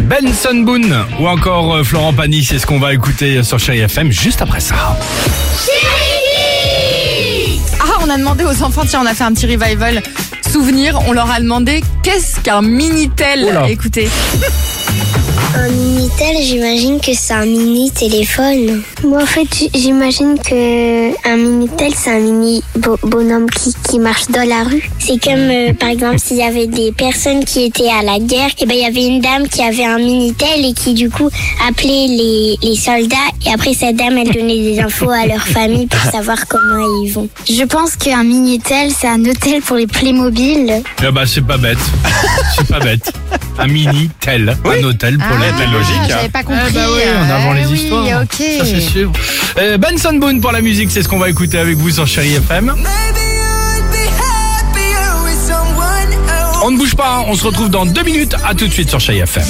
Benson Boone ou encore euh, Florent Pagny, c'est ce qu'on va écouter sur Chéri FM juste après ça. Ah, on a demandé aux enfants, tiens, on a fait un petit revival souvenir. On leur a demandé qu'est-ce qu'un Minitel. Oula. Écoutez. Un Minitel, j'imagine que c'est un mini téléphone. Moi, en fait, j'imagine que un Minitel, c'est un mini bo- bonhomme qui, qui marche dans la rue. C'est comme, euh, par exemple, s'il y avait des personnes qui étaient à la guerre, et ben il y avait une dame qui avait un Minitel et qui, du coup, appelait les, les soldats. Et après, cette dame, elle donnait des infos à leur famille pour savoir comment ils vont. Je pense qu'un Minitel, c'est un hôtel pour les Playmobil. Eh bah c'est pas bête, c'est pas bête. Un mini tel, un hôtel pour les Ah, logique. J'avais pas compris. Eh bah oui, on avant Eh les oui, histoires. ok. Ça c'est sûr. Euh, Benson Boone pour la musique, c'est ce qu'on va écouter avec vous sur Chéri FM. Maybe you'd be happier with someone else. On ne bouge pas, on se retrouve dans deux minutes. À tout de suite sur Chéri FM.